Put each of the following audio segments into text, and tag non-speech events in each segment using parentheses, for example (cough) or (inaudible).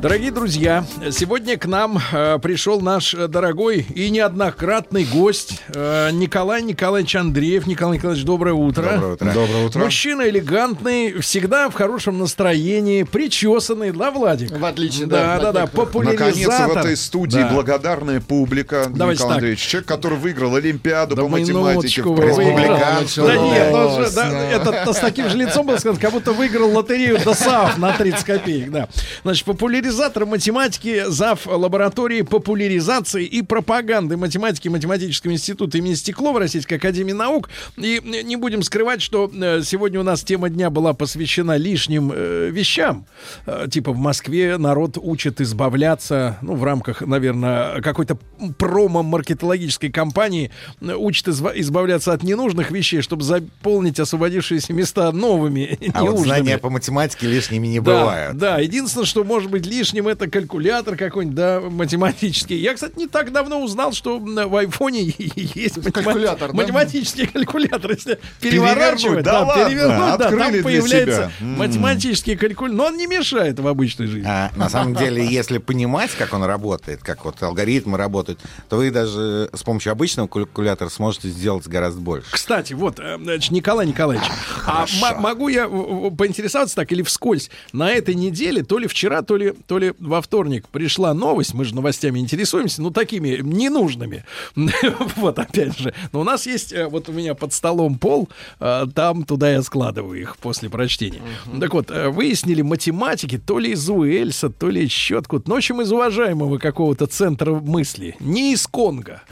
Дорогие друзья, сегодня к нам э, пришел наш э, дорогой и неоднократный гость э, Николай Николаевич Андреев. Николай Николаевич, доброе утро. Доброе утро. Доброе утро. Мужчина элегантный, всегда в хорошем настроении, причесанный, да, Владик? В отличие, да. Да, да, да, популяризатор. Наконец в этой студии Да. благодарная публика. Давайте Николай так. Андреевич, человек, который выиграл Олимпиаду Да по математике. в республиканском. Да нет, ну, же, да, это с таким же лицом было сказано, как будто выиграл лотерею ДОСААФ на 30 копеек, да. Значит, популяризатор математики, зав. лаборатории популяризации и пропаганды математики Математического института имени Стеклова Российской Академии Наук. И не будем скрывать, что э, сегодня у нас тема дня была посвящена лишним э, вещам. Э, Типа в Москве народ учит избавляться, ну, в рамках, наверное, какой-то промо-маркетологической кампании э, изва- избавляться от ненужных вещей, чтобы заполнить освободившиеся места новыми (laughs) А вот знания по математике лишними не Да, бывают. Да, единственное, что может быть лишним, это калькулятор какой-нибудь, да, математический. Я, кстати, не так давно узнал, что в айфоне (laughs) есть калькулятор, да? математический калькулятор. Если переворачивать, да ладно, перевернуть, да, там открыли для появляется себя. М. математический калькулятор. Но он не мешает в обычной жизни. А, на самом деле, если понимать, как он работает, как вот алгоритмы работают, то вы даже с помощью обычного калькулятора сможете сделать гораздо больше. Кстати, вот, э, значит, Николай Николаевич, а м- могу я поинтересоваться так или вскользь? На этой неделе, то ли вчера, то ли, то ли во вторник пришла новость, мы же новостями интересуемся, ну, такими ненужными. (laughs) Вот, опять же. Но у нас есть, э, вот у меня под столом пол, э, там туда я складываю их после прочтения. Так вот, э, выяснили математики, то ли из Уэльса, то ли еще откуда. Ну, в общем, из уважаемого какого-то центра мысли. Не из Конго.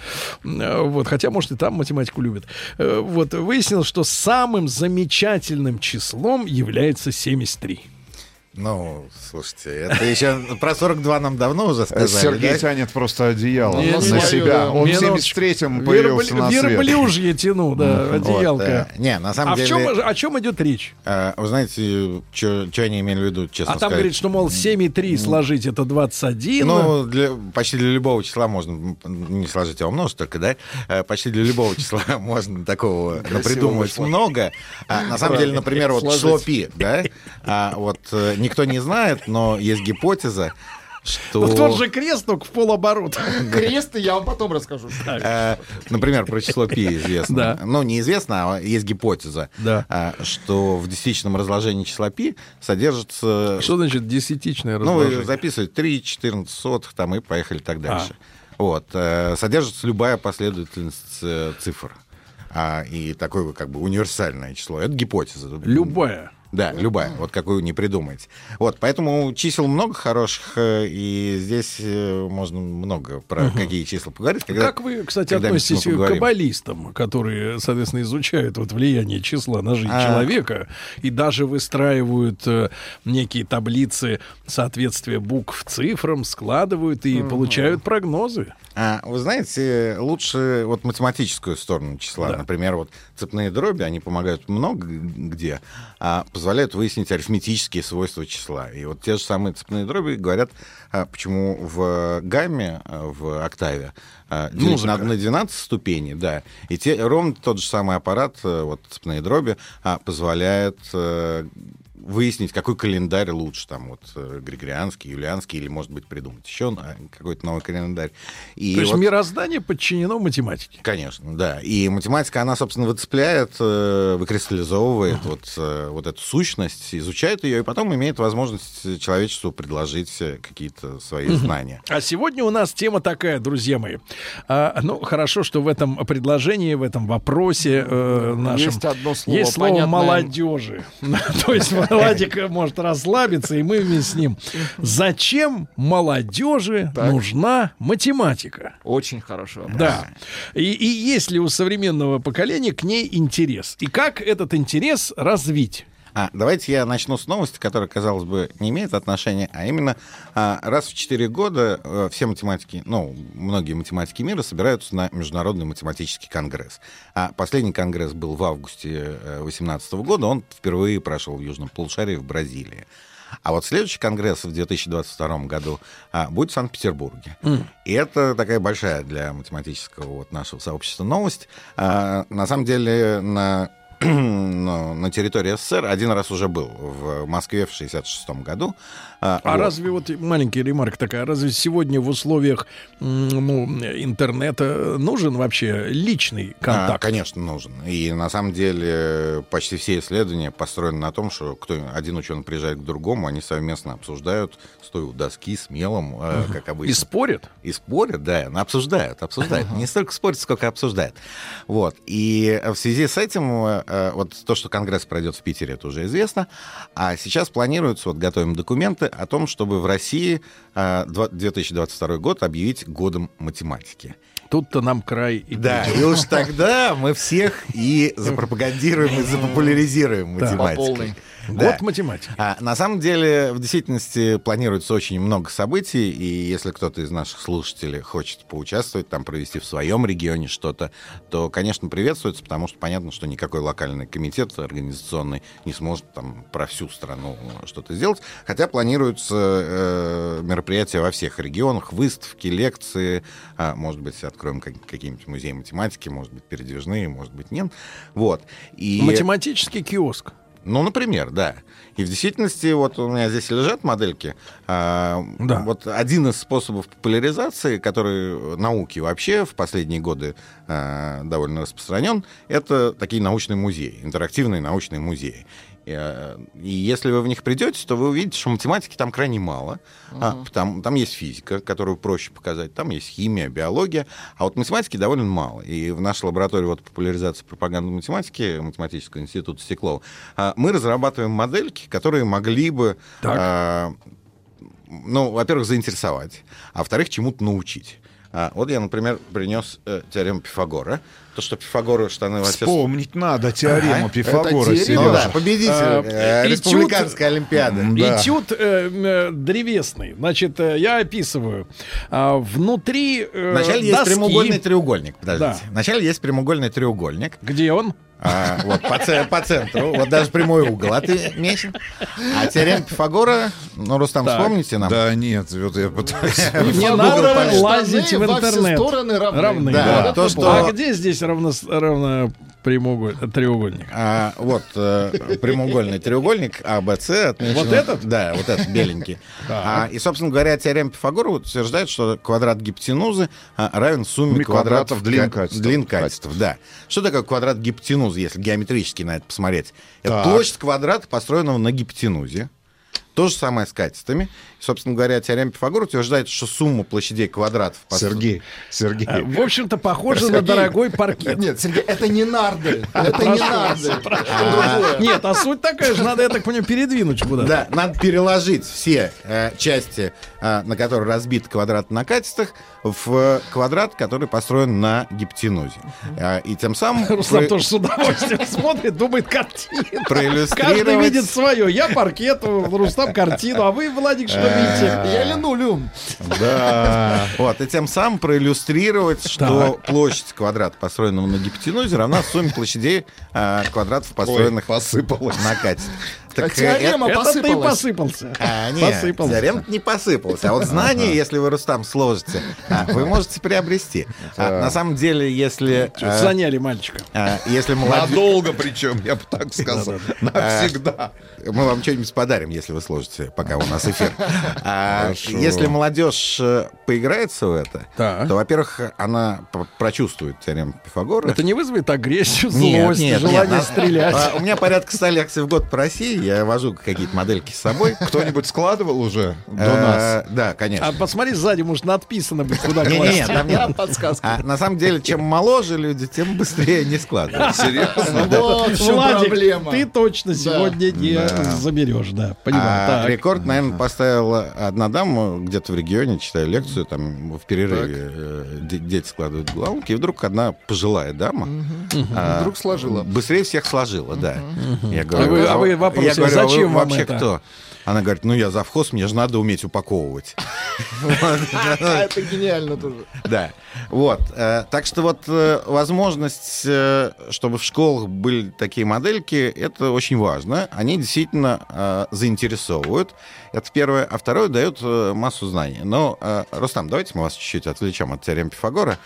Вот, хотя, может, и там математику любят. Вот, выяснилось, что самым замечательным числом является 73. Ну, слушайте, это еще про 42 нам давно уже сказали, Сергей да? тянет просто одеяло Не, на не, себя. Он в минуточку. 73-м появился Верблю- на свет. Верблюжье тяну, да, Вот, одеялка. э, не, на А самом в деле... чем, о чем идет речь? э, вы знаете, что они имели в виду, честно А там сказать? говорит, что, мол, 7 и 3 сложить это 21. Ну, для, почти для любого числа можно, не сложить, а умножить только, да? Э, Почти для любого числа (laughs) можно такого придумывать много. А, на самом деле, например, вот число пи, да? А, вот э, никто не знает, но есть гипотеза, что... Ну, тот же крест, только в полоборота. (laughs) Крест я вам потом расскажу. Э, Например, про число пи известно. Да. Ну, неизвестно, а есть гипотеза, Да. а, что в десятичном разложении числа пи содержится... Что значит десятичное Ну, вы разложение? записываете 3, 14 сотых, там, и поехали так дальше. А. Вот. э, Содержится любая последовательность э, цифр. А, и такое как бы универсальное число. Это гипотеза. Любая. Да, любая, вот какую не придумаете. Вот, поэтому чисел много хороших, э, и здесь э, можно много про какие числа поговорить. когда- как вы, кстати, мы относитесь к каббалистам, которые, соответственно, изучают вот влияние числа на жизнь А. человека и даже выстраивают э, некие таблицы соответствия букв цифрам, складывают и получают прогнозы? А, вы знаете, лучше вот математическую сторону числа. Да. Например, вот цепные дроби, они помогают много где, а позволяют выяснить арифметические свойства числа. И вот те же самые цепные дроби говорят, а, почему в гамме, а, в октаве, а, на, на 12 ступеней, да. И те, ровно тот же самый аппарат, э, вот цепные дроби, а, позволяет э, выяснить, какой календарь лучше, там вот э, григорианский, юлианский, или, может быть, придумать еще какой-то новый календарь. И То есть вот- мироздание подчинено математике. Конечно, да. И математика, она, собственно, выцепляет, э, выкристаллизовывает вот, э, вот эту сущность, изучает ее, и потом имеет возможность человечеству предложить какие-то свои знания. А сегодня у нас тема такая, друзья мои. А, ну, хорошо, что в этом предложении, в этом вопросе э, нашем Есть одно слово, есть слово понятное. молодежи. (laughs) То есть (laughs) Владик может расслабиться, и мы вместе с ним. Зачем молодежи Так. нужна математика? Очень хороший вопрос. Да. И, и есть ли у современного поколения к ней интерес? И как этот интерес развить? А, давайте я начну с новости, которая, казалось бы, не имеет отношения, а именно а, раз в 4 года а, все математики, ну, многие математики мира собираются на Международный математический конгресс. А последний конгресс был в августе 2018 года, он впервые прошел в Южном полушарии в Бразилии. А вот следующий конгресс в 2022 году а, будет в Санкт-Петербурге. Mm. И это такая большая для математического вот нашего сообщества новость. А, на самом деле на (clears throat) на территории СССР один раз уже был в Москве в 66 году. А, а вот. разве вот маленький ремарк такая, разве сегодня в условиях ну, интернета нужен вообще личный а, контакт? А, конечно, нужен. И на самом деле почти все исследования построены на том, что кто, один ученый приезжает к другому, они совместно обсуждают, стоя у доски с мелом, э, как обычно. И спорят? И спорят, да, обсуждают, обсуждают. Не столько спорят, сколько обсуждают. Вот. И в связи с этим, э, вот то, что Конгресс пройдет в Питере, это уже известно. А сейчас планируется, вот готовим документы, о том, чтобы в России 2022 а, год объявить годом математики. Тут-то нам край и Да, и уж тогда мы всех и запропагандируем, и запопуляризируем математику. Да. Год математики. А, на самом деле, в действительности планируется очень много событий, и если кто-то из наших слушателей хочет поучаствовать, там провести в своем регионе что-то, то, конечно, приветствуется, потому что понятно, что никакой локальный комитет организационный не сможет там про всю страну что-то сделать, хотя планируются э, мероприятия во всех регионах, выставки, лекции, э, может быть, откроем какие-нибудь музеи математики, может быть, передвижные, может быть, нет. Вот. И... Математический киоск. Ну, например, да. И в действительности, вот у меня здесь лежат модельки. А, да. Вот один из способов популяризации, который науки вообще в последние годы а, довольно распространен, это такие научные музеи, интерактивные научные музеи. Э, и если вы в них придете, то вы увидите, что математики там крайне мало. Uh-huh. А, там, там есть физика, которую проще показать, там есть химия, биология, а вот математики довольно мало. И в нашей лаборатории вот, популяризации пропаганды математики Математического института Стеклова а, мы разрабатываем модельки, которые могли бы, а, ну, во-первых, заинтересовать, а во-вторых, чему-то научить. А, вот я, например, принес э, теорему Пифагора. То, что Пифагору штаны... Вспомнить надо теорему а? Пифагора. Ну да, победитель а, э, Республиканской Олимпиады. Да. Этюд э, э, древесный. Значит, э, я описываю. А, внутри э, Вначале доски... есть прямоугольный треугольник. Подождите. Да. Вначале есть прямоугольный треугольник. Где он? А, вот, по, по центру, вот даже прямой угол отмечен. А теорема Пифагора, ну, Рустам, так. вспомните нам? Да нет, вот я пытаюсь. Не надо лазить в интернет. стороны равны. равны да, да. То, что... А где здесь равно, равно прямоугольник, треугольник. А, вот э, прямоугольный треугольник АБЦ отмечен. Вот этот? Да, вот этот беленький. (laughs) А, и, собственно говоря, теорема Пифагора утверждает, что квадрат гипотенузы а, равен сумме квадратов, длин, качеств. длин качеств. Да. Что такое квадрат гипотенузы, если геометрически на это посмотреть? Это площадь квадрата, построенного на гипотенузе. То же самое с катетами. Собственно говоря, теорема Пифагора утверждает, что сумма площадей квадратов... Сергей, Сергей. А, в общем-то, похоже на дорогой паркет. Нет, Сергей, это не нарды. (laughs) Это не нарды. Нет, а суть такая же, надо, я так понимаю, передвинуть куда-то. Да, надо переложить все э, части, э, на которые разбит квадрат на катетах, в квадрат, который построен на гипотенузе. Э, и тем самым... (laughs) Руслан тоже с удовольствием (laughs) смотрит, думает картину. Каждый видит свое. Я паркет, Рустам картину, а вы, Владик, что Я линолеум. Да. Вот, и тем самым проиллюстрировать, что площадь квадрата, построенного на гипотенузе, равна сумме площадей а, квадратов, построенных на катете. Так, а теорема это, посыпалась. Это ты посыпался. А, (laughs) нет, посыпался. теорема не посыпался. А вот знания, если вы, Рустам, сложите, а, вы можете приобрести. А, на самом деле, если... А, заняли мальчика. А, если молодежь... Надолго причем, я бы так (laughs) сказал. Навсегда. Мы вам что-нибудь подарим, если вы сложите, пока у нас эфир. Если молодежь э, поиграется в это, то, во-первых, она прочувствует теорему Пифагора. Это не вызовет агрессию, злость, желание стрелять. У меня порядка 100 лекций в год по России я вожу какие-то модельки с собой. Кто-нибудь складывал уже до Э, нас? Да, конечно. А посмотри сзади, может, надписано быть, куда Не, не, класть. не, там нет. Подсказка. На самом деле, чем моложе люди, тем быстрее не складывают. Серьезно? Вот в чем Владик, проблема. ты точно сегодня не заберешь, да. Понимаю. А Так. рекорд, наверное, поставила одна дама где-то в регионе, читаю лекцию, там в перерыве э, де- дети складывают головки, и вдруг одна пожилая дама а, Вдруг сложила. быстрее всех сложила, да. Я А вы- а вы вопрос, говорю, а вы зачем вам вообще это? кто? Она говорит, ну я завхоз, мне же надо уметь упаковывать. (laughs) Это гениально тоже. Да. Вот. э, Так что вот э, возможность, э, чтобы в школах были такие модельки, это очень важно. Они действительно заинтересовывают. Это первое. А второе, дает массу знаний. Но, Рустам, давайте мы вас чуть-чуть отвлечем от теорем Пифагора.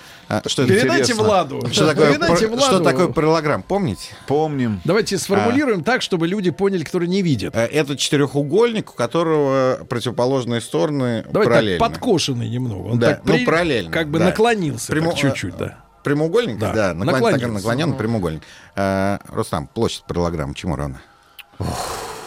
Что Передайте интересно? Владу. Что такое, Передайте пар- Владу. что такое параллограмм, помните? Помним. Давайте сформулируем так, чтобы люди поняли, которые не видят. Это четырехугольник, у которого противоположные стороны Давайте параллельны. так, подкошенный немного. Он Да, так ну, параллельно, Как бы да. наклонился Прямо- так чуть-чуть, да. Прямоугольник? Да, Да, наклон- наклонился. так, наклоненный прямоугольник. Э, Рустам, площадь параллограмма чему равна?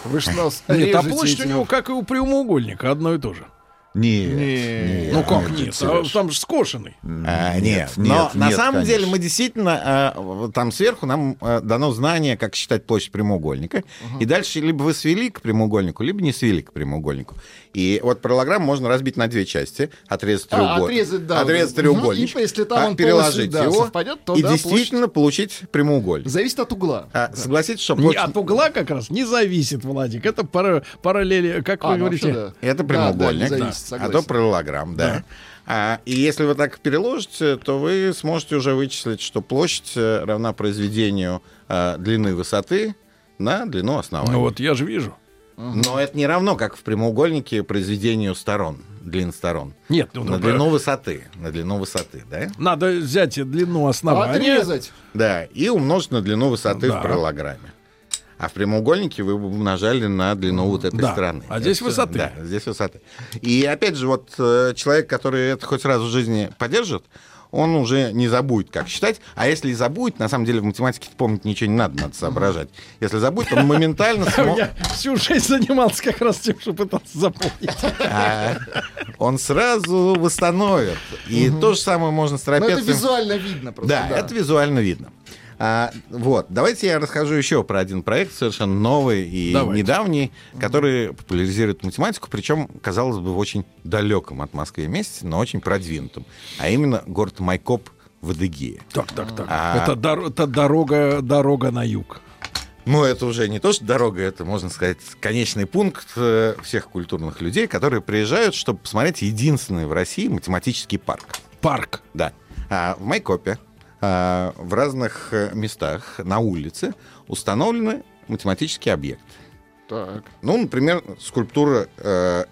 Вы что, Нет, а площадь у него, как и у прямоугольника, одно и то же. Нет. Не. Ну как нет, нет? Сереж. А Там же скошенный. А, нет, нет, но на нет, самом конечно. деле мы действительно э, вот там сверху нам э, дано знание, как считать площадь прямоугольника, и дальше либо вы свели к прямоугольнику, либо не свели к прямоугольнику. И вот параллограмм можно разбить на две части, отрезать А, треугольник, отрезать, да, отрезать вот. треугольник, Мгм. И если там а, он переложить полностью, да, его совпадет, то и да, действительно получить прямоугольник. Зависит от угла. А, согласитесь, что Не, от угла как раз не зависит, Владик. Это пара- параллели, как А, вы ну, говорите. вообще, да. Это Да, прямоугольник, да, да, зависит, а то параллограмм, да. А, и если вы так переложите, то вы сможете уже вычислить, что площадь э, равна произведению э, длины высоты на длину основания. Ну вот я же вижу. Но это не равно, как в прямоугольнике, произведению сторон, длин сторон. Нет, ну, На ну, длину высоты, на длину высоты, да? Надо взять длину основания. Отрезать. Да, и умножить на длину высоты Да. в параллограмме. А в прямоугольнике вы бы умножали на длину вот этой Да. стороны. А здесь Это- высоты. Да, здесь высоты. И опять же, вот э, человек, который это хоть раз в жизни поддержит, он уже не забудет, как считать. А если и забудет, на самом деле в математике помнить ничего не надо, надо соображать. Если забудет, он моментально Я всю жизнь занимался как раз тем, что пытался запомнить. а, он сразу восстановит. И то же самое можно с Но это трапецием. визуально видно просто. Да, это визуально видно. А, вот, давайте я расскажу еще про один проект, совершенно новый и Давайте. недавний, который популяризирует математику, причем, казалось бы, в очень далеком от Москвы месте, но очень продвинутом. А именно город Майкоп в Адыгее. Так, так, так. А- Это, дор- это дорога, дорога на юг. Ну, это уже не то, что дорога, это, можно сказать, конечный пункт э, всех культурных людей, которые приезжают, чтобы посмотреть единственный в России математический парк. Парк. Да. А, в Майкопе в разных э, местах на улице установлены математические объекты. Так. Ну, например, скульптура, э,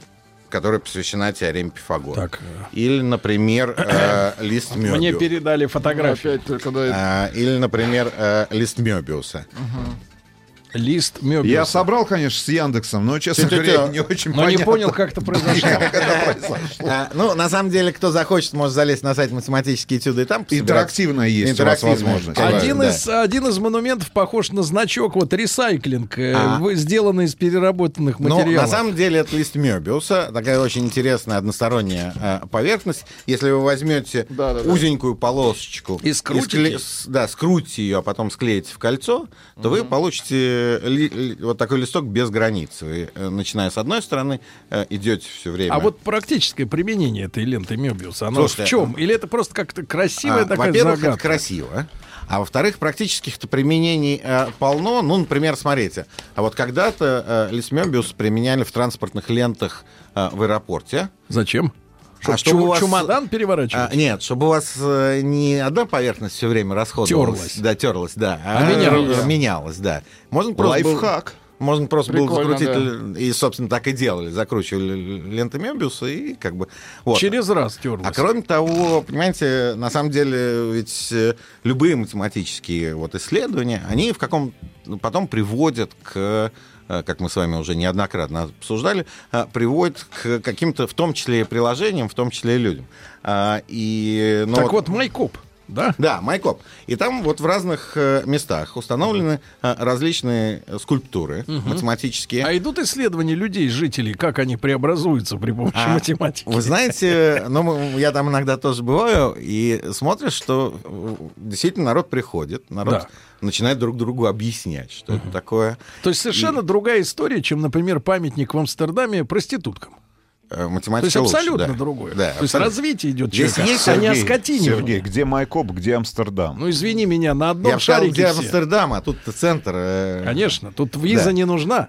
которая посвящена теореме Пифагора. Так. Или, например, э, (coughs) лист Мне Мёбиуса. передали фотографию. Опять только да, А, или, например, э, лист Мёбиуса. Лист Мёбиуса. Я собрал, конечно, с Яндексом, но, честно Тю-тю-тю. говоря, не очень Но не понятно. понял, (laughs) как это произошло. А, ну, на самом деле, кто захочет, может залезть на сайт математические этюды и там. Интерактивная есть у вас возможность. Один, из, монументов похож на значок, вот ресайклинг, э, А. сделанный из переработанных Ну, материалов. на самом деле, это лист Мёбиуса, такая очень интересная односторонняя э, поверхность. Если вы возьмете узенькую полосочку И скрутите? с- да, скрутите ее, а потом склеите в кольцо, то вы получите ли- вот такой листок без границ. Вы, э, начиная с одной стороны, э, идете все время. А вот практическое применение этой ленты Мёбиуса, оно Слушайте, в чем? Или это просто как-то красивая А, такая Во-первых, это загадка? красиво. А во-вторых, практических-то применений э, полно. Ну, например, смотрите. А вот когда-то э, лист Мёбиус применяли в транспортных лентах э, в аэропорте. Зачем? А Чтоб чтобы чу- у вас- чемодан переворачивать? А, нет, чтобы у вас э, не одна поверхность все время расходовалась. Терлась. Да, терлась, да. А менялась. р- менялась, да. Можно просто был- Лайфхак. можно просто было Прикольно, закрутить, л- и, собственно, так и делали. Закручивали ленты Мебиуса и как бы... Вот. Через раз терлась. А кроме того, понимаете, на самом деле ведь э, любые математические вот исследования, они в каком потом приводят к э, как мы с вами уже неоднократно обсуждали, э, приводят к каким-то, в том числе и приложениям, в том числе и людям. А, И, ну, так вот, Майкоп. Да? Да, Майкоп. И там вот в разных э, местах установлены э, различные э, скульптуры математические. А идут исследования людей, жителей, как они преобразуются при помощи А, математики? Вы знаете, ну, я там иногда тоже бываю, и смотришь, что действительно народ приходит, народ Да. начинает друг другу объяснять, что это такое. То есть совершенно другая история, чем, например, памятник в Амстердаме проституткам. Э, То есть Математика лучше, абсолютно да. другое. Да, То есть развитие идет Здесь человека, есть, а не о Сергей. Сергей, где Майкоп, где Амстердам? Ну, извини меня, на одном Я шарике где все. Амстердам, а тут центр. э, Конечно, тут виза Да. не нужна.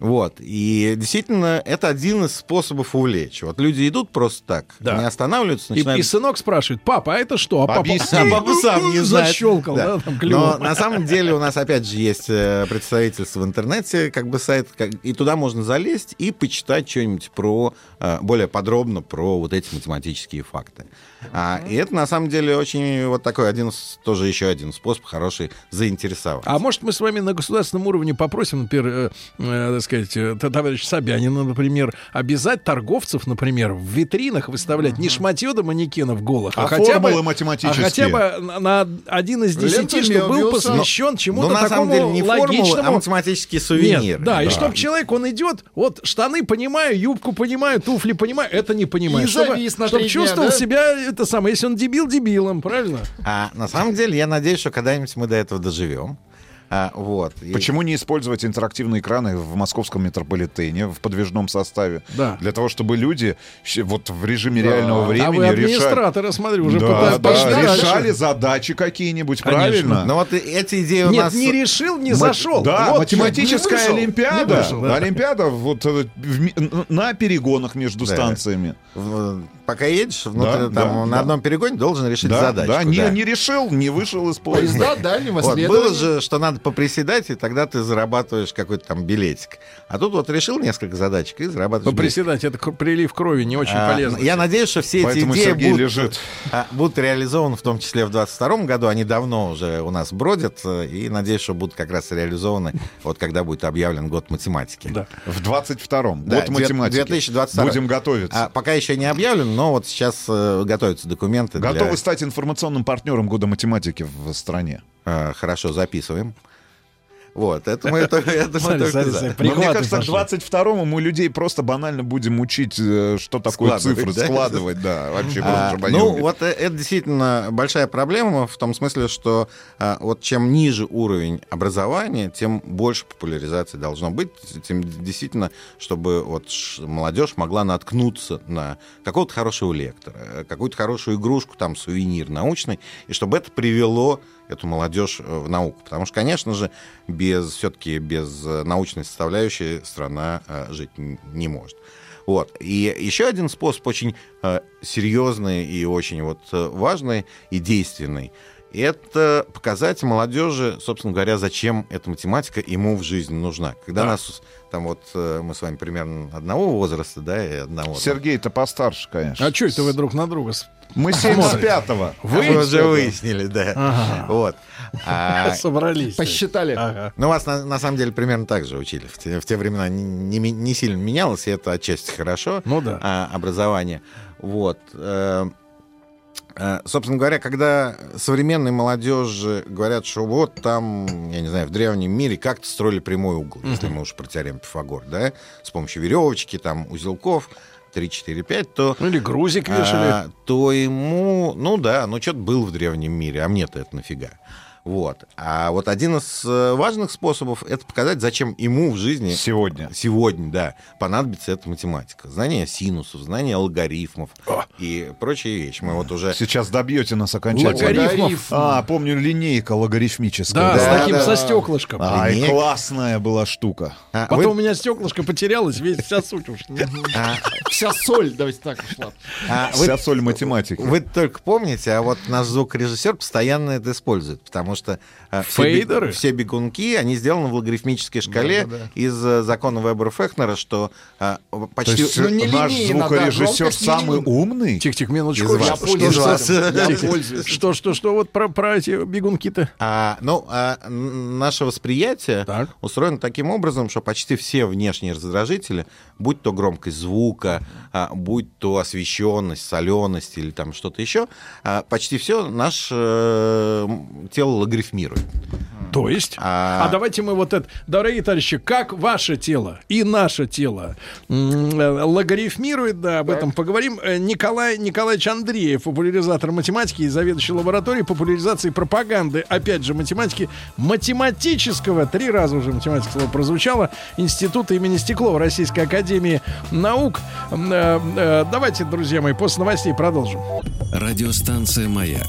Вот. И действительно, это один из способов увлечь. Вот люди идут просто так, Да. не останавливаются, И, начинают... и сынок спрашивает, папа, а это что? А папа, Объясни. а папа сам не знает. Защелкал, да, Да. там Но клювом. на самом деле у нас опять же есть э, представительство в интернете, как бы сайт, как- и туда можно залезть и почитать что-нибудь про э, более подробно про вот эти математические факты. А, и это на самом деле очень вот такой один тоже еще один способ хороший заинтересовать. А может, мы с вами на государственном уровне попросим, например, э, э, так сказать, э, т- товарища Собянина, например, обязать торговцев, например, в витринах выставлять не шматье до манекенов голых, а, А хотя бы, а математические. хотя бы на, один из десяти, чтобы был посвящен Ну, чему-то на такому самом деле не формулы, а логичному. математические сувениры. Нет, да, и чтобы человек, он идет, вот штаны понимаю, юбку понимаю, туфли понимаю, это не понимаю. И чтобы завис на чтобы дня, чувствовал да? себя, это самое, если он дебил, дебилом, правильно? А на самом деле я надеюсь, что когда-нибудь мы до этого доживем. А, вот. Почему не использовать интерактивные экраны в московском метрополитене в подвижном составе? Да. Для того, чтобы люди вот в режиме реального а вы времени решали... администраторы, смотрю, уже Да, да, решали задачи какие-нибудь, правильно? Но вот и- эти идеи у Нет, нас... не решил, не Ма- зашел. Да, Вот математическая не вышел, олимпиада. не вышел, да. Олимпиада вот э, в н- на перегонах между Да. станциями. в- Пока едешь, внутри, Да, там, да, на да. одном перегоне должен решить Да, задачку. да, не, да. не решил, не вышел из поезда. Поезда дальнего Вот, было же, что надо поприседать, и тогда ты зарабатываешь какой-то там билетик. А тут вот решил несколько задачек и зарабатываешь билетик. Поприседать, это прилив крови не очень А, полезно. Я надеюсь, что все эти Поэтому идеи Сергей будут, лежит. а, будут реализованы, в том числе в 22 году. Они давно уже у нас бродят, э, и надеюсь, что будут как раз реализованы, вот когда будет объявлен год математики. Да. В 22-м. Да, год математики. 2022. Будем готовиться. А, пока еще не объявлен, но вот сейчас э, готовятся документы. для- Готовы стать информационным партнером года математики в стране. А, хорошо, записываем. Вот, это мы, это, это мы Смотри, только смотри, за. смотри. Но мне кажется, к пошли. 22-му мы людей просто банально будем учить, э, что такое Складывать, цифры, да? складывать, да, вообще А, ну, вот э, это действительно большая проблема в том смысле, что а, вот чем ниже уровень образования, тем больше популяризации должно быть, тем действительно, чтобы вот молодежь могла наткнуться на какого-то хорошего лектора, э, какую-то хорошую игрушку, там, сувенир научный, и чтобы это привело эту молодежь э, в науку. Потому что, конечно же, без все-таки без э, научной составляющей страна э, жить не может. Вот. И еще один способ очень э, серьезный и очень вот важный и действенный. Это показать молодежи, собственно говоря, зачем эта математика ему в жизни нужна. Когда Да. нас там вот э, мы с вами примерно одного возраста, да, и одного. Сергей-то постарше, конечно. А что это вы друг на друга? Мы 75-го. Вы уже выяснили, да. Ага. Вот. А, (laughs) Собрались. Посчитали. Ага. Ну, вас на, на самом деле примерно так же учили. В те, в те времена не, не не сильно менялось, и это отчасти хорошо. Ну да. а, образование. Вот. Э, э, Собственно говоря, когда современной молодежи говорят, что вот там, я не знаю, в древнем мире как-то строили прямой угол, если мы уж про теорему Пифагор, да, с помощью веревочки, там, узелков, 3, 4, 5, то... Ну или грузик вешали. а, то ему, ну да, ну что-то был в древнем мире, а мне-то это нафига. Вот. А вот один из э, важных способов это показать, зачем ему в жизни Сегодня. сегодня, да, понадобится эта математика. Знание синусов, знание алгоритмов и прочие вещи. Мы вот уже... Сейчас добьете нас окончательно. Логарифмов. А, помню, линейка логарифмическая. Да, с да, таким да. со стеклышком. Ай, Линейка. классная была штука. А, Потом вы- у меня стеклышко потерялось, весь вся суть уж. (laughs) а, Вся соль, давайте так ушла. а, вы- Вся соль математики. Вы только помните, а вот наш звукорежиссер постоянно это использует, потому что все, би- Фейдеры? все бегунки, они сделаны в логарифмической шкале из э, закона Вебера-Фехнера, что То почти... есть Ну, не наш линейно, да, звукорежиссер не самый линейна. умный? Тихо-тихо, минуточку. Из вас. Что- Из что- вас. что- Я пользуюсь. Что, что, что вот про, про эти бегунки-то? А, ну, а, наше восприятие Так. устроено таким образом, что почти все внешние раздражители, будь то громкость звука, а, будь то освещенность, соленость или там что-то еще, а, почти все наше э, тело логарифмирует. То есть? А... а давайте мы вот это... Дорогие товарищи, как ваше тело и наше тело э, логарифмирует, да, об так. этом поговорим. Э, Николай Николаевич Андреев, популяризатор математики и заведующий лабораторией популяризации пропаганды, опять же, математики, математического, три раза уже математика слово прозвучало, Института имени Стеклова Российской Академии Наук. Э, давайте, друзья мои, после новостей продолжим. Радиостанция «Маяк»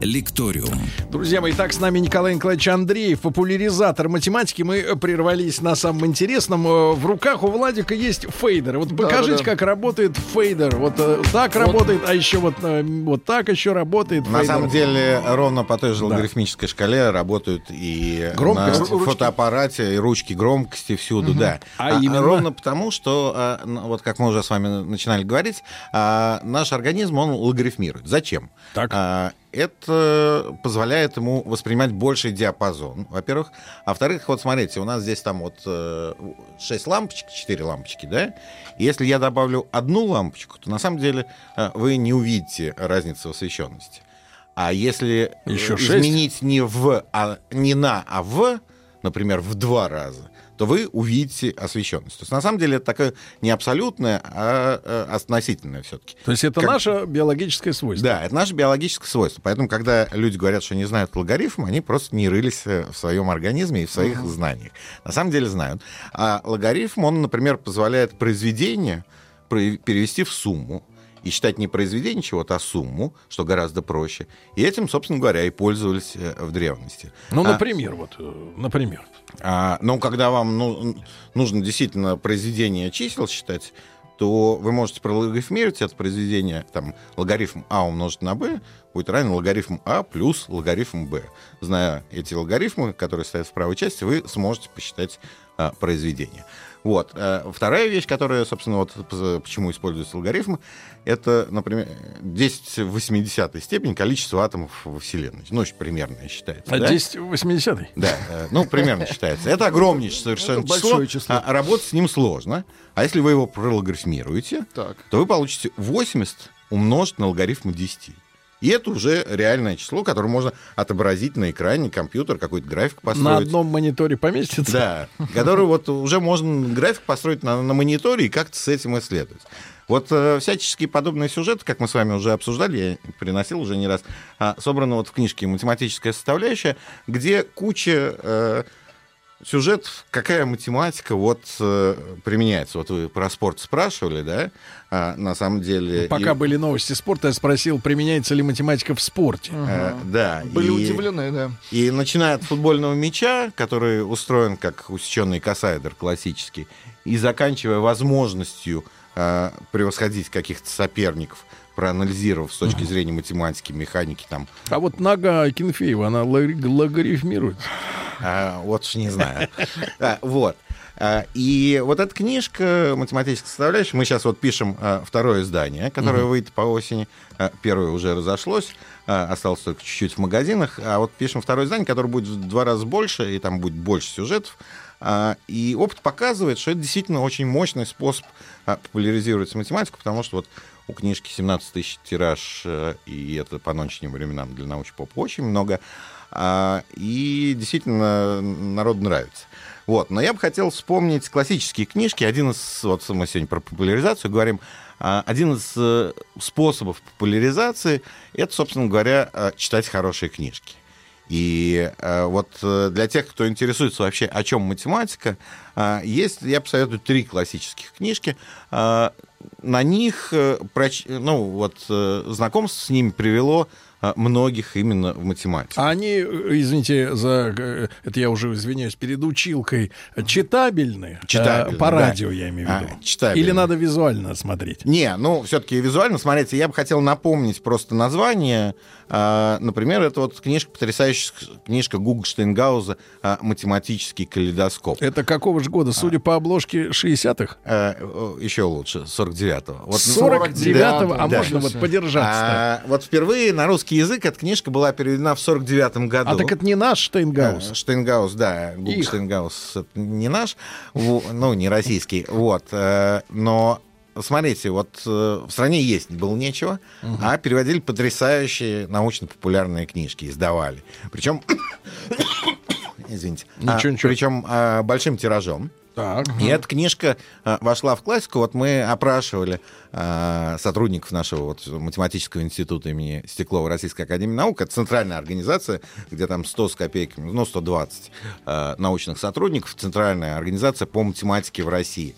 Лекториум. Друзья мои, так с нами Николай Николаевич Андреев, популяризатор математики. Мы прервались на самом интересном. Э, в руках у Владика есть фейдер. Вот покажите, да, да. как работает фейдер. Вот э, так вот. работает, а еще вот, э, вот так еще работает. На фейдер. самом деле, ровно по той же логарифмической да. шкале работают и Громкость, на ручки. фотоаппарате, и ручки громкости всюду, угу. да. А, а именно? Ровно потому, что, а, вот как мы уже с вами начинали говорить, а, наш организм, он логарифмирует. Зачем? Так. Это позволяет ему воспринимать больший диапазон, во-первых. А во-вторых, вот смотрите, у нас здесь там вот 6 э, лампочек, 4 лампочки, да? И если я добавлю одну лампочку, то на самом деле э, вы не увидите разницы в освещенности. А если Еще изменить не в, а не на, а в, например, в два раза, то вы увидите освещенность. То есть на самом деле это такое не абсолютное, а, а относительное все-таки. То есть это как... наше биологическое свойство. Да, это наше биологическое свойство. Поэтому, когда люди говорят, что не знают логарифм, они просто не рылись э, в своем организме и в своих uh-huh. знаниях. На самом деле знают. А логарифм, он, например, позволяет произведение перевести в сумму и считать не произведение чего-то, а сумму, что гораздо проще. И этим, собственно говоря, и пользовались э, в древности. Ну, а например, а, вот, э, например. А, ну, когда вам ну, нужно действительно произведение чисел считать, то вы можете прологарифмировать это произведение, там, логарифм А умножить на b будет равен логарифм А плюс логарифм b. Зная эти логарифмы, которые стоят в правой части, вы сможете посчитать а, произведение. Вот. Э, вторая вещь, которая, собственно, вот почему используется алгоритм, это, например, 10 в 80 степени количество атомов во Вселенной. Ну, примерно считается. А да? 10 в 80 Да, э, ну, примерно считается. Это огромнейшее совершенно это число, число. А работать с ним сложно. А если вы его прологарифмируете, так. то вы получите 80 умножить на логарифм 10. И это уже реальное число, которое можно отобразить на экране компьютер, какой-то график построить. На одном мониторе поместится? Да, который вот уже можно график построить на, на мониторе и как-то с этим исследовать. Вот э, всяческие подобные сюжеты, как мы с вами уже обсуждали, я приносил уже не раз, э, собраны вот в книжке «Математическая составляющая», где куча э, сюжет, какая математика вот э, применяется. Вот вы про спорт спрашивали, да? А, на самом деле... Ну, пока и... были новости спорта, я спросил, применяется ли математика в спорте. Угу. А, да. Были и, удивлены, да. И начиная от футбольного мяча, который устроен как усеченный кассайдер классический, и заканчивая возможностью а, превосходить каких-то соперников, проанализировав с точки зрения математики, механики там. А вот нога Кенфеева, она логарифмирует. А, вот уж не знаю. А, вот. А, и вот эта книжка «Математическая составляющая», мы сейчас вот пишем а, второе издание, которое угу. выйдет по осени. А, первое уже разошлось, осталось только чуть-чуть в магазинах. А вот пишем второе издание, которое будет в два раза больше, и там будет больше сюжетов. И опыт показывает, что это действительно очень мощный способ популяризировать математику, потому что вот у книжки 17 тысяч тираж, э, и это по нынешним временам для научпопа очень много. И действительно народу нравится. Вот. Но я бы хотел вспомнить классические книжки. Один из, вот мы сегодня про популяризацию говорим, а, один из э, способов популяризации — это, собственно говоря, э, читать хорошие книжки. И вот для тех, кто интересуется вообще, о чем математика, есть, я посоветую, три классических книжки. На них, ну, вот, знакомство с ними привело а, многих именно в математике. А они, э, извините за э, это я уже извиняюсь перед училкой, читабельные? Э, читабельные, По радио да. я имею в виду. А, читабельные. Или надо визуально смотреть? Не, ну все-таки визуально смотрите. Я бы хотел напомнить просто название. А, например, это вот книжка, потрясающая книжка Гугл Штейнгауза «Математический калейдоскоп». Это какого же года? Судя а. по обложке 60-х? А, еще лучше, 49-го. Вот, 49-го, а да. можно вот подержаться? А, вот впервые на русский язык эта книжка была переведена в 49 году. А так это не наш Штейнгаус. Э, Штейнгаус, да. Гук Их. Штейнгаус это не наш, ну, не российский. Вот. э, Но смотрите, вот э, в стране есть было нечего, а переводили потрясающие научно-популярные книжки, издавали. Причем, (coughs) извините, Ничего, а, ничего. причем а, большим тиражом. Так. И эта книжка а, вошла в классику. Вот мы опрашивали а, сотрудников нашего вот, математического института имени Стеклова Российской Академии Наук. Это центральная организация, где там 100 с копейками, ну, 120 а, научных сотрудников. Центральная организация по математике в России.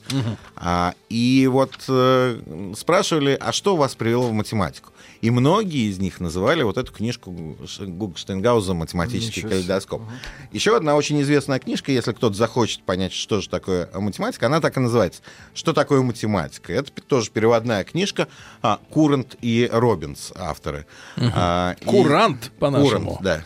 А, и вот э, спрашивали, а что вас привело в математику? И многие из них называли вот эту книжку Штейнгауза «Математический калейдоскоп». Еще одна очень известная книжка, если кто-то захочет понять, что же такое математика, она так и называется. Что такое математика? Это тоже переводная книжка. А, Курант и Робинс авторы. А, и- Курант, по-нашему. Курант, да.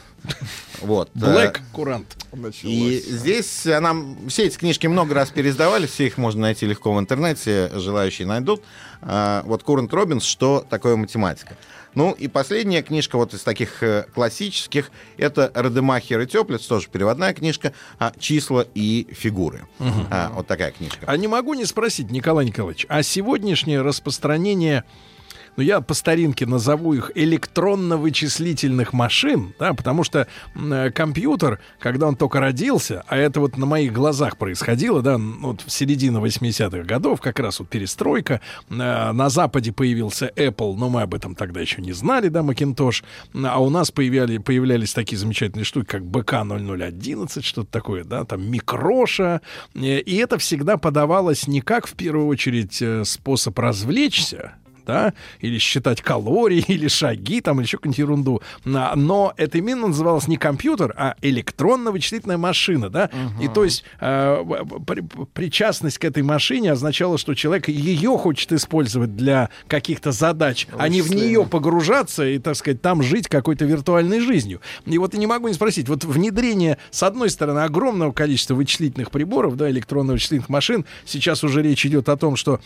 Вот. Блэк Курант. И здесь она, все эти книжки много раз переиздавали, все их можно найти легко в интернете, желающие найдут. А, вот Курент Робинс, что такое математика. Ну и последняя книжка вот из таких э, классических, это Радемахер и Теплиц, тоже переводная книжка, а, «Числа и фигуры». А, вот такая книжка. А не могу не спросить, Николай Николаевич, а сегодняшнее распространение, ну я по старинке назову их электронно-вычислительных машин, да, потому что э, компьютер, когда он только родился, а это вот на моих глазах происходило, да, н- вот в середине 80-х годов, как раз вот перестройка, э, на Западе появился Apple, но мы об этом тогда еще не знали, да, Macintosh, а у нас появляли, появлялись такие замечательные штуки, как БК-0011, что-то такое, да, там микроша, Э, и это всегда подавалось не как, в первую очередь, э, способ развлечься, да, или считать калории, (laughs) или шаги, там, или еще какую-нибудь ерунду. На- Но это именно называлось не компьютер, а электронно-вычислительная машина, да. И то есть э, при- причастность к этой машине означала, что человек ее хочет использовать для каких-то задач, а не в нее погружаться и, так сказать, там жить какой-то виртуальной жизнью. И вот я не могу не спросить, вот внедрение, с одной стороны, огромного количества вычислительных приборов, да, электронно-вычислительных машин, сейчас уже речь идет о том, что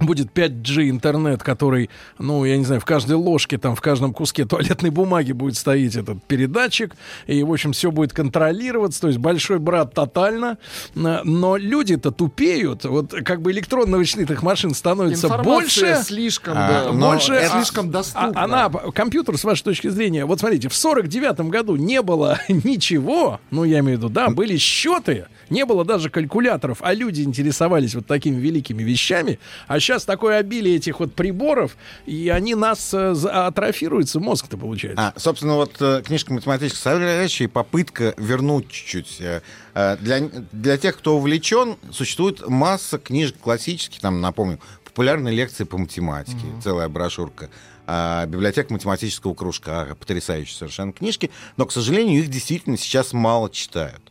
будет 5G интернет, который, ну, я не знаю, в каждой ложке, там, в каждом куске туалетной бумаги будет стоять этот передатчик, и, в общем, все будет контролироваться, то есть большой брат тотально, Э, но люди-то тупеют, вот как бы электронно-вычислительных машин становится Информация больше, слишком, А, да, больше, это- слишком доступна. а- она, компьютер, с вашей точки зрения, вот смотрите, в сорок девятом году не было (laughs) ничего, ну, я имею в виду, да, были счеты, не было даже калькуляторов, а люди интересовались вот такими великими вещами, а сейчас такое обилие этих вот приборов, и они нас э, атрофируется, мозг-то получается. А, собственно, вот э, книжка математическая составляющая и попытка вернуть чуть-чуть. э, э, Для, для тех, кто увлечен, существует масса книжек классических, там, напомню, популярные лекции по математике, целая брошюрка. а, библиотека математического кружка, потрясающие совершенно книжки, но, к сожалению, их действительно сейчас мало читают.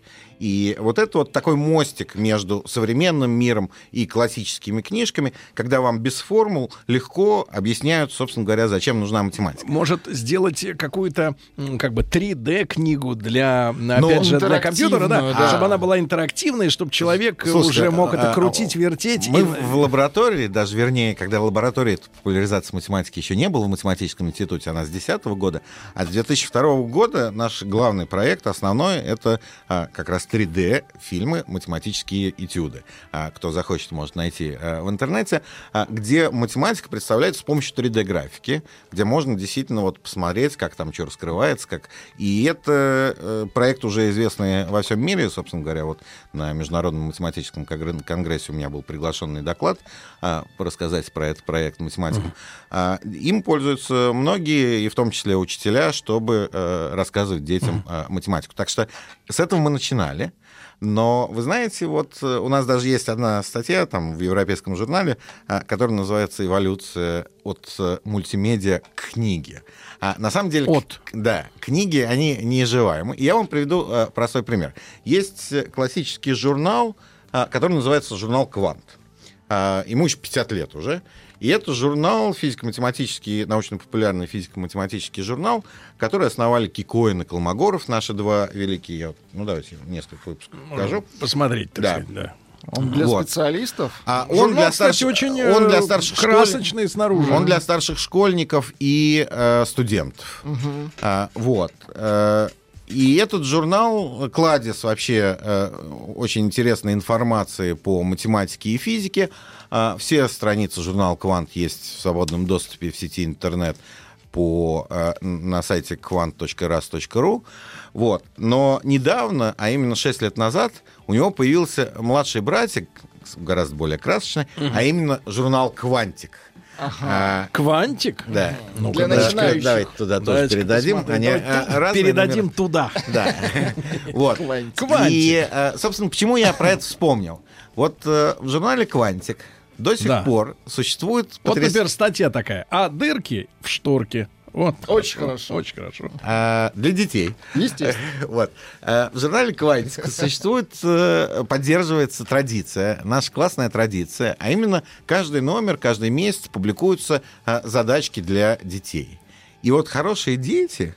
И вот это вот такой мостик между современным миром и классическими книжками, когда вам без формул легко объясняют, собственно говоря, зачем нужна математика. Может сделать какую-то как бы 3D книгу для, Ну, опять же, для компьютера, да, да. чтобы она была интерактивной, чтобы человек Слушайте, уже мог это а, крутить, вертеть. Мы и- в лаборатории, даже вернее, когда в лаборатории популяризации математики еще не было в математическом институте, она с 2010 года, а с 2002 года наш главный проект, основной, это а, как раз 3D фильмы «Математические этюды». А, кто захочет, может найти а, в интернете, а, где математика представляется с помощью 3D-графики, где можно действительно вот посмотреть, как там что раскрывается, как... И это э, проект уже известный во всем мире, собственно говоря, вот на Международном математическом конгр- конгрессе у меня был приглашенный доклад а, рассказать про этот проект математикам. Им пользуются многие, и в том числе учителя, чтобы э, рассказывать детям э, математику. Так что с этого мы начинали. Но вы знаете, вот э, у нас даже есть одна статья там в европейском журнале, а, которая называется «Эволюция от э, мультимедиа к книге». А на самом деле... От. Да, книги, они неизживаемы. И я вам приведу э, простой пример. Есть классический журнал, а, который называется журнал «Квант». А, Ему еще 50 лет уже. И это журнал, физико-математический, научно-популярный физико-математический журнал, который основали Кикоин и Колмогоров, наши два великие. Я вот, ну, давайте несколько выпусков покажу. посмотреть, так Да. сказать, да. Он для Вот. специалистов. А он Журнал, для кстати, старших, очень он э, для старших школь- красочный снаружи. Он, снаружи. он для старших школьников и э, студентов. А, вот. Э, и этот журнал кладезь вообще э, очень интересной информации по математике и физике. А, все страницы журнала «Квант» есть в свободном доступе в сети интернет по, э, на сайте quant.ras.ru. Вот. Но недавно, а именно 6 лет назад, у него появился младший братик, гораздо более красочный, а именно журнал «Квантик». А, Квантик. да. Для Да, начинающих. Давайте туда тоже Давайте передадим. посмотрим. Они, Давайте а, разные Передадим номера. туда. Да. (laughs) Вот. Квантик. И, собственно, почему я про это вспомнил? Вот э, в журнале «Квантик» до сих Да. пор существует... Вот, потряс- например, статья такая. А дырки в шторке. Вот. Очень хорошо. Очень хорошо. а, для детей. Естественно. (laughs) Вот. Э, В журнале «Квантик» существует, э, поддерживается традиция, наша классная традиция, а именно каждый номер, каждый месяц публикуются э, задачки для детей. И вот хорошие дети,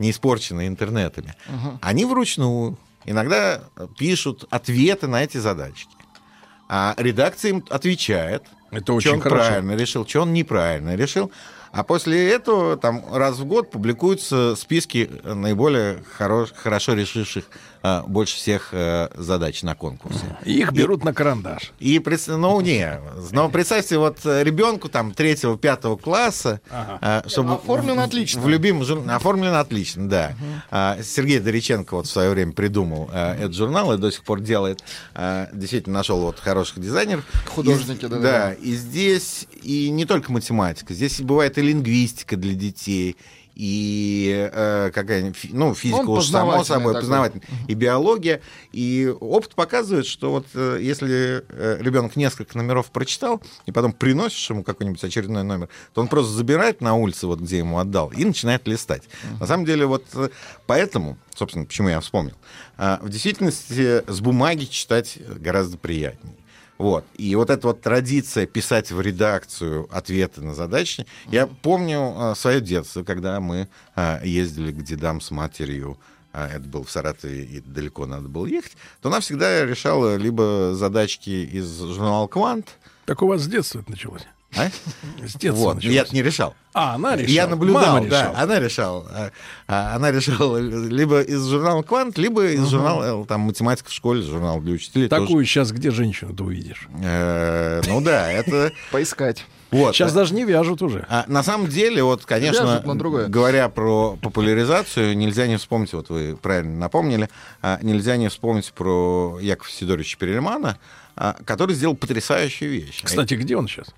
не испорченные интернетами, они вручную иногда пишут ответы на эти задачки. А редакция им отвечает, Это что очень он хорошо. правильно решил, что он неправильно решил. А после этого там раз в год публикуются списки наиболее хоро- хорошо решивших а, больше всех э, задач на конкурсе. Их берут на карандаш. И пред- ну не, но представьте вот э, ребенку там третьего, пятого класса, а, чтобы Оформлен отлично. В любимом журнале оформлен отлично, да. А, Сергей Дориченко вот в свое время придумал а, этот журнал и до сих пор делает. А, действительно нашел вот хороших дизайнеров. Художники, И- да-да-да. Да, и здесь и не только математика, здесь бывает и лингвистика для детей. И э, фи- ну, физика уж само собой, такой. познавательная, и биология. И опыт показывает, что вот э, если э, ребенок несколько номеров прочитал, и потом приносишь ему какой-нибудь очередной номер, то он просто забирает на улице, вот где ему отдал, и начинает листать. На самом деле, вот э, поэтому, собственно, почему я вспомнил, а, в действительности с бумаги читать гораздо приятнее. Вот. И вот эта вот традиция писать в редакцию ответы на задачи. Я помню а, свое детство, когда мы а, ездили к дедам с матерью, а, это был в Саратове, и далеко надо было ехать, то она всегда решала либо задачки из журнала «Квант», Так у вас с детства это началось. А? С детства Вот, я не решал. А, она решила. Я наблюдал, Мама да, решала. она решала. А, а, Она решала (laughs) либо из журнала «Квант», либо из журнала э, там, «Математика в школе», журнал для учителей. тоже. Такую сейчас где женщину-то увидишь? Э, Ну да, это... (laughs) Поискать. Вот. Сейчас даже не вяжут уже. А, на самом деле, вот, конечно, Вяжут говоря про популяризацию, нельзя не вспомнить, вот вы правильно напомнили, а, нельзя не вспомнить про Якова Сидоровича Перельмана, а, который сделал потрясающую вещь. Кстати, где он сейчас?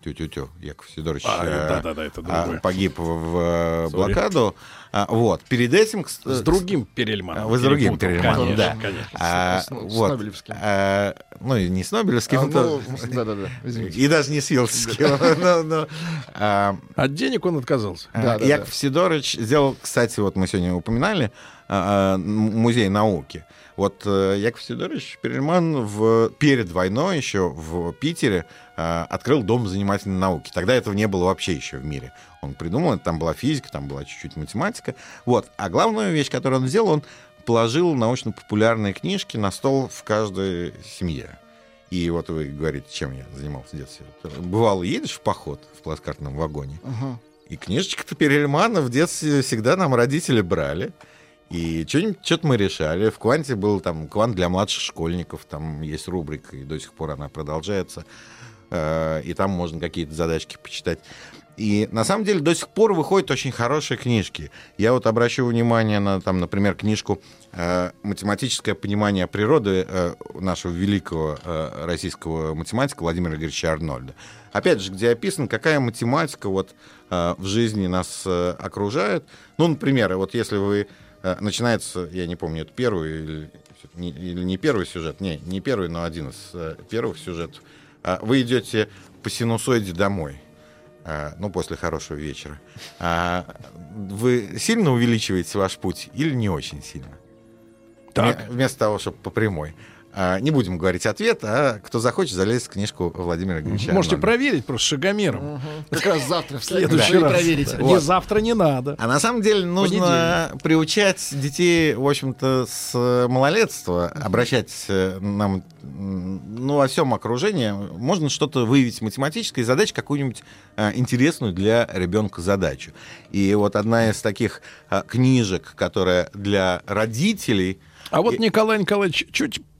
Тю-тю-тю, Яков Сидорович А, э, да-да-да, это а, другое. погиб в, в, э, блокаду. А, вот. Перед этим... кс- С другим Перельманом. Вы с другим. Перельманом, Конечно, да. конечно. А, С- с вот. Нобелевским. А, ну, и не с Нобелевским, А, ну, Да-да-да, извините. и даже не с (laughs) но- но, а, От денег он отказался. А, Да, да, Яков Сидорович сделал, кстати, вот мы сегодня упоминали, а, музей науки. Вот э, Яков Сидорович Перельман в, перед войной еще в Питере а, открыл дом занимательной науки. Тогда этого не было вообще еще в мире. Он придумал, это там была физика, там была чуть-чуть математика. Вот. А главную вещь, которую он сделал, он положил научно-популярные книжки на стол в каждой семье. И вот вы говорите, чем я занимался в детстве. Э, Бывало, едешь в поход в плацкартном вагоне, Ага. и книжечка-то Перельмана в детстве всегда нам родители брали. И что-то мы решали. В «Кванте» был там «Квант для младших школьников». Там есть рубрика, и до сих пор она продолжается. Э, И там можно какие-то задачки почитать. И на самом деле до сих пор выходят очень хорошие книжки. Я вот обращу внимание на, там, например, книжку э, «Математическое понимание природы» э, нашего великого российского математика Владимира Игоревича Арнольда. Опять же, где описано, какая математика вот, в жизни нас окружает. Ну, например, вот если вы начинается, я не помню, это первый или не, или не первый сюжет, не, не первый, но один из э, первых сюжетов. А, Вы идете по синусоиде домой, ну, после хорошего вечера. Вы сильно увеличиваете ваш путь или не очень сильно? Так. Вме- Вместо того, чтобы по прямой. А, не будем говорить ответ, а кто захочет, залезть в книжку Владимира Ильича. Можете Арманова. проверить просто шагомером. (laughs) Как раз завтра в следующий раз. проверите. Да. Не завтра не надо. А на самом деле нужно приучать детей, в общем-то, с малолетства, обращать э, нам, ну, во всем окружении. Можно что-то выявить математической задачи, какую-нибудь э, интересную для ребенка задачу. И вот одна из таких э, книжек, которая для родителей... А вот И- Николай Николаевич чуть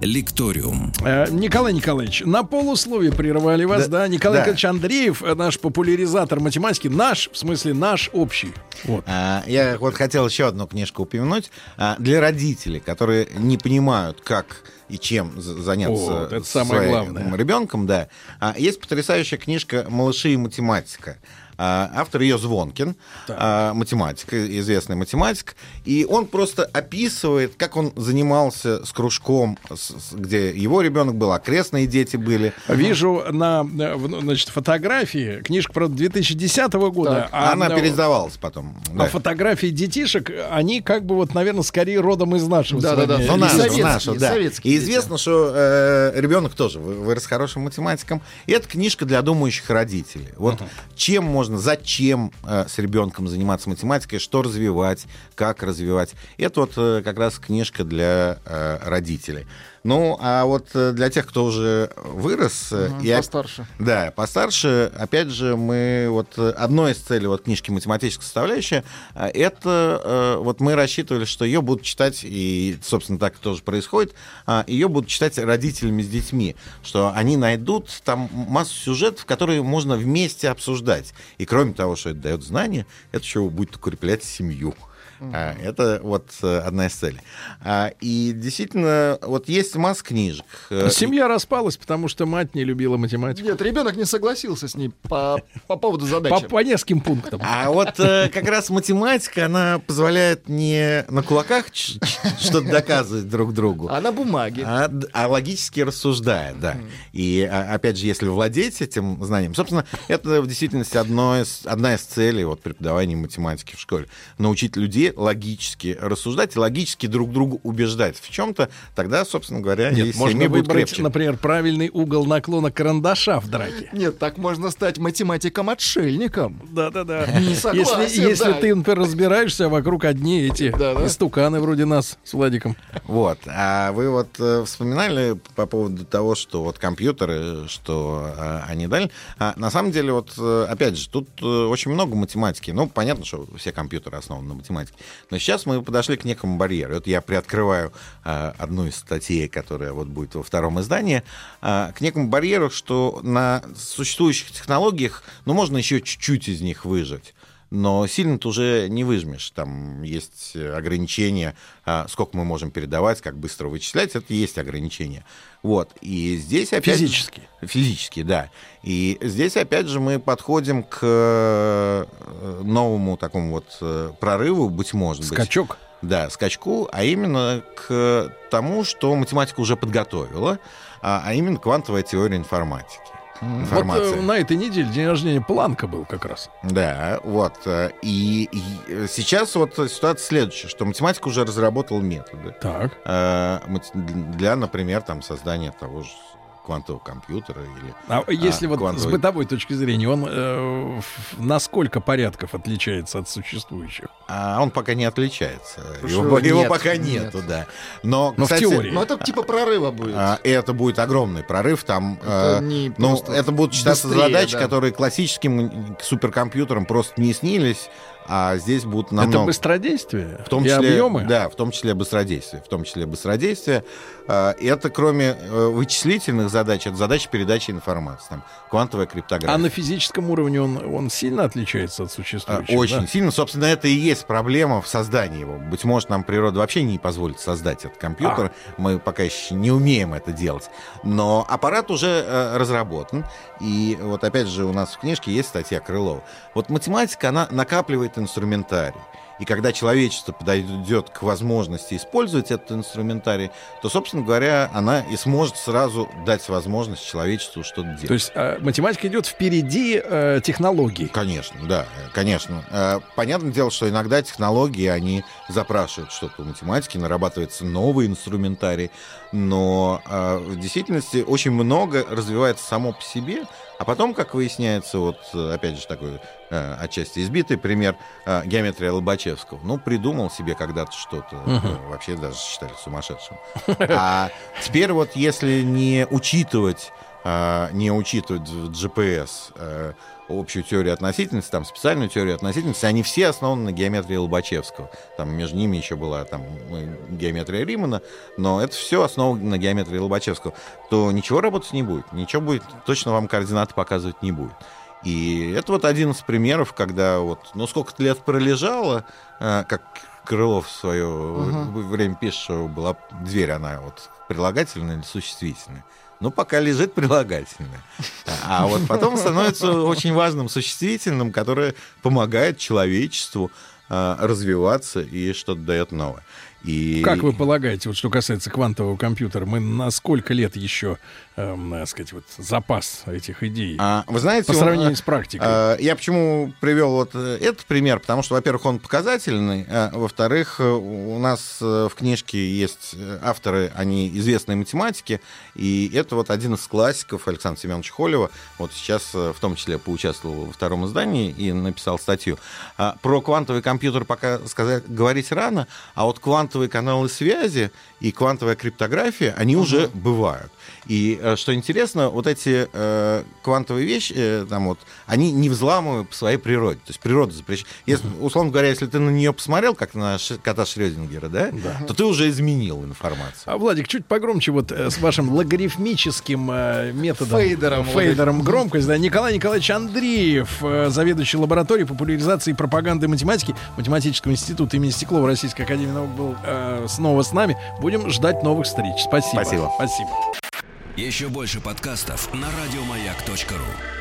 «Лекториум». Э, Николай Николаевич, на полусловие прервали вас, да? Да, Николай да. Николаевич Андреев, э, наш популяризатор математики, наш, в смысле наш общий. Вот. А, Я вот хотел еще одну книжку упомянуть. А, Для родителей, которые не понимают, как и чем за- заняться Вот, это самое своим главное. ребенком, да. А, Есть потрясающая книжка «Малыши и математика». А, Автор ее Звонкин, а, математик, известный математик. И он просто описывает, как он занимался с кружком, где его ребенок был, окрестные дети были. Вижу на значит, фотографии, книжка, правда, 2010 года. А Она переиздавалась потом. А да. фотографии детишек, они как бы вот, наверное, скорее родом из нашего с Да-да-да. вами Ну, нашего, советские, нашего, да. советские И дети. известно, что э, ребенок тоже вы- вырос хорошим математиком. И это книжка для думающих родителей. Вот чем можно, зачем э, с ребенком заниматься математикой, что развивать, как развивать. Это вот э, как раз книжка для э, родителей. Ну, а вот э, для тех, кто уже вырос... э, Мгм, я- Постарше. да, постарше, опять же, мы вот э, одной из целей вот книжки математическая составляющая, э, это э, вот мы рассчитывали, что ее будут читать, и, собственно, так тоже происходит, а, ее будут читать родителями с детьми, что они найдут там массу сюжетов, которые можно вместе обсуждать. И кроме того, что это дает знания, это еще будет укреплять семью. А, Это вот э, одна из целей. А, И действительно, вот есть масса книжек. Э, Семья распалась, потому что мать не любила математику. Нет, ребенок не согласился с ней по, по поводу По, задачи. по нескольким пунктам. А вот э, как раз математика, она позволяет не на кулаках что-то доказывать друг другу, А на бумаге. а, а логически рассуждая, да. И а, опять же, если владеть этим знанием, собственно, это в действительности одно из, одна из целей вот, преподавания математики в школе. Научить людей логически рассуждать и логически друг другу убеждать в чем-то, тогда, собственно говоря, Нет, можно выбрать, крепче. например, правильный угол наклона карандаша в драке. Нет, так можно стать математиком-отшельником. Да-да-да. Не согласен, Если, если да. ты, например, разбираешься, а вокруг одни эти Да-да. истуканы вроде нас с Владиком. Вот. А вы вот э, вспоминали по поводу того, что вот компьютеры, что э, они дали. А, на самом деле, вот э, опять же, тут очень много математики. Ну, понятно, что все компьютеры основаны на математике. Но сейчас мы подошли к некому барьеру. Вот я приоткрываю э, одну из статей, которая вот будет во втором издании, э, к некому барьеру, что на существующих технологиях, ну, можно еще чуть-чуть из них выжить. Но сильно-то уже не выжмешь. Там есть ограничения, а, сколько мы можем передавать, как быстро вычислять. Это есть ограничения. Вот. И здесь опять... Физически. Физически, да. И здесь опять же мы подходим к э, новому такому вот э, прорыву, быть может быть. Скачок. Да, скачку, а именно к тому, что математика уже подготовила, а, а именно квантовая теория информатики. Вот Информации. э, на этой неделе день рождения Планка был как раз. Да, вот. э, И, и, э, сейчас вот ситуация следующая, что математика уже разработала методы Так. для, например, там, создания того же квантового компьютера или... А если вот с квантовый. бытовой точки зрения, он э, в- на сколько порядков отличается от существующих? А он пока не отличается. Потому Его, его нет, пока нет. нету, да. Но, Но в кстати, теории. Ну, это типа прорыва будет. а, это будет огромный прорыв. Там, Это э, ну, это будут считаться быстрее, задачи, да. которые классическим суперкомпьютерам просто не снились, а здесь будут намного... Это быстродействие В том и числе, объемы? да, в том числе быстродействие, в том числе быстродействие. А, и Это кроме э, вычислительных задач, это задачи передачи информации, там, квантовая криптография. А на физическом уровне он, он сильно отличается от А, существующих? Очень да? сильно. Собственно, это и есть проблема в создании его. Быть может, нам природа вообще не позволит создать этот компьютер. Мы пока еще не умеем это делать. Но аппарат уже э, разработан. И вот опять же у нас в книжке есть статья Крылова. Вот математика, она накапливает инструментарий. И когда человечество подойдет к возможности использовать этот инструментарий, то, собственно говоря, она и сможет сразу дать возможность человечеству что-то делать. То есть э, математика идет впереди э, технологий. Конечно, да, конечно. Э, понятное дело, что иногда технологии, они запрашивают что-то у математики, нарабатывается новый инструментарий, но э, в действительности очень много развивается само по себе, а потом, как выясняется, вот опять же такой э, отчасти избитый пример э, геометрия Лобачевского. Ну, придумал себе когда-то что-то, uh-huh. вообще даже считали сумасшедшим. А теперь вот если не учитывать не учитывать в GPS общую теорию относительности, там специальную теорию относительности, они все основаны на геометрии Лобачевского. Там между ними еще была там геометрия Римана, но это все основано на геометрии Лобачевского. То ничего работать не будет, ничего будет, точно вам координаты показывать не будет. И это вот один из примеров, когда вот, ну, сколько-то лет пролежало, э, как Крылов в свое uh-huh. время пишет, что была дверь, она вот прилагательная или существительная. Ну, пока лежит прилагательное. А вот потом становится очень важным существительным, которое помогает человечеству а, развиваться и что-то дает новое. И... Как вы полагаете, вот что касается квантового компьютера, мы на сколько лет еще, эм, так сказать, вот запас этих идей? А, вы знаете, по сравнению он, с практикой. А, я почему привел вот э, этот пример, потому что, во-первых, он показательный, а, во-вторых, э, у нас э, в книжке есть авторы, они известные математики, и это вот один из классиков Александра Семеновича Холева, вот сейчас в том числе поучаствовал во втором издании и написал статью. А, про квантовый компьютер пока сказать, говорить рано, а вот квант квантовые каналы связи и квантовая криптография, они угу. уже бывают. И э, что интересно, вот эти э, квантовые вещи, э, там вот, они не взламывают по своей природе. То есть природа запрещена. Если, условно говоря, если ты на нее посмотрел, как на ш- кота Шрёдингера, да, да, то ты уже изменил информацию. А, Владик, чуть погромче вот э, с вашим логарифмическим э, методом. Фейдером. Фейдером громкость, да. Николай Николаевич Андреев, э, заведующий лабораторией популяризации и пропаганды математики Математического института имени Стеклова Российской Академии Наук был э, снова с нами. Будем ждать новых встреч. Спасибо. Спасибо. Спасибо. Еще больше подкастов на радиомаяк.ру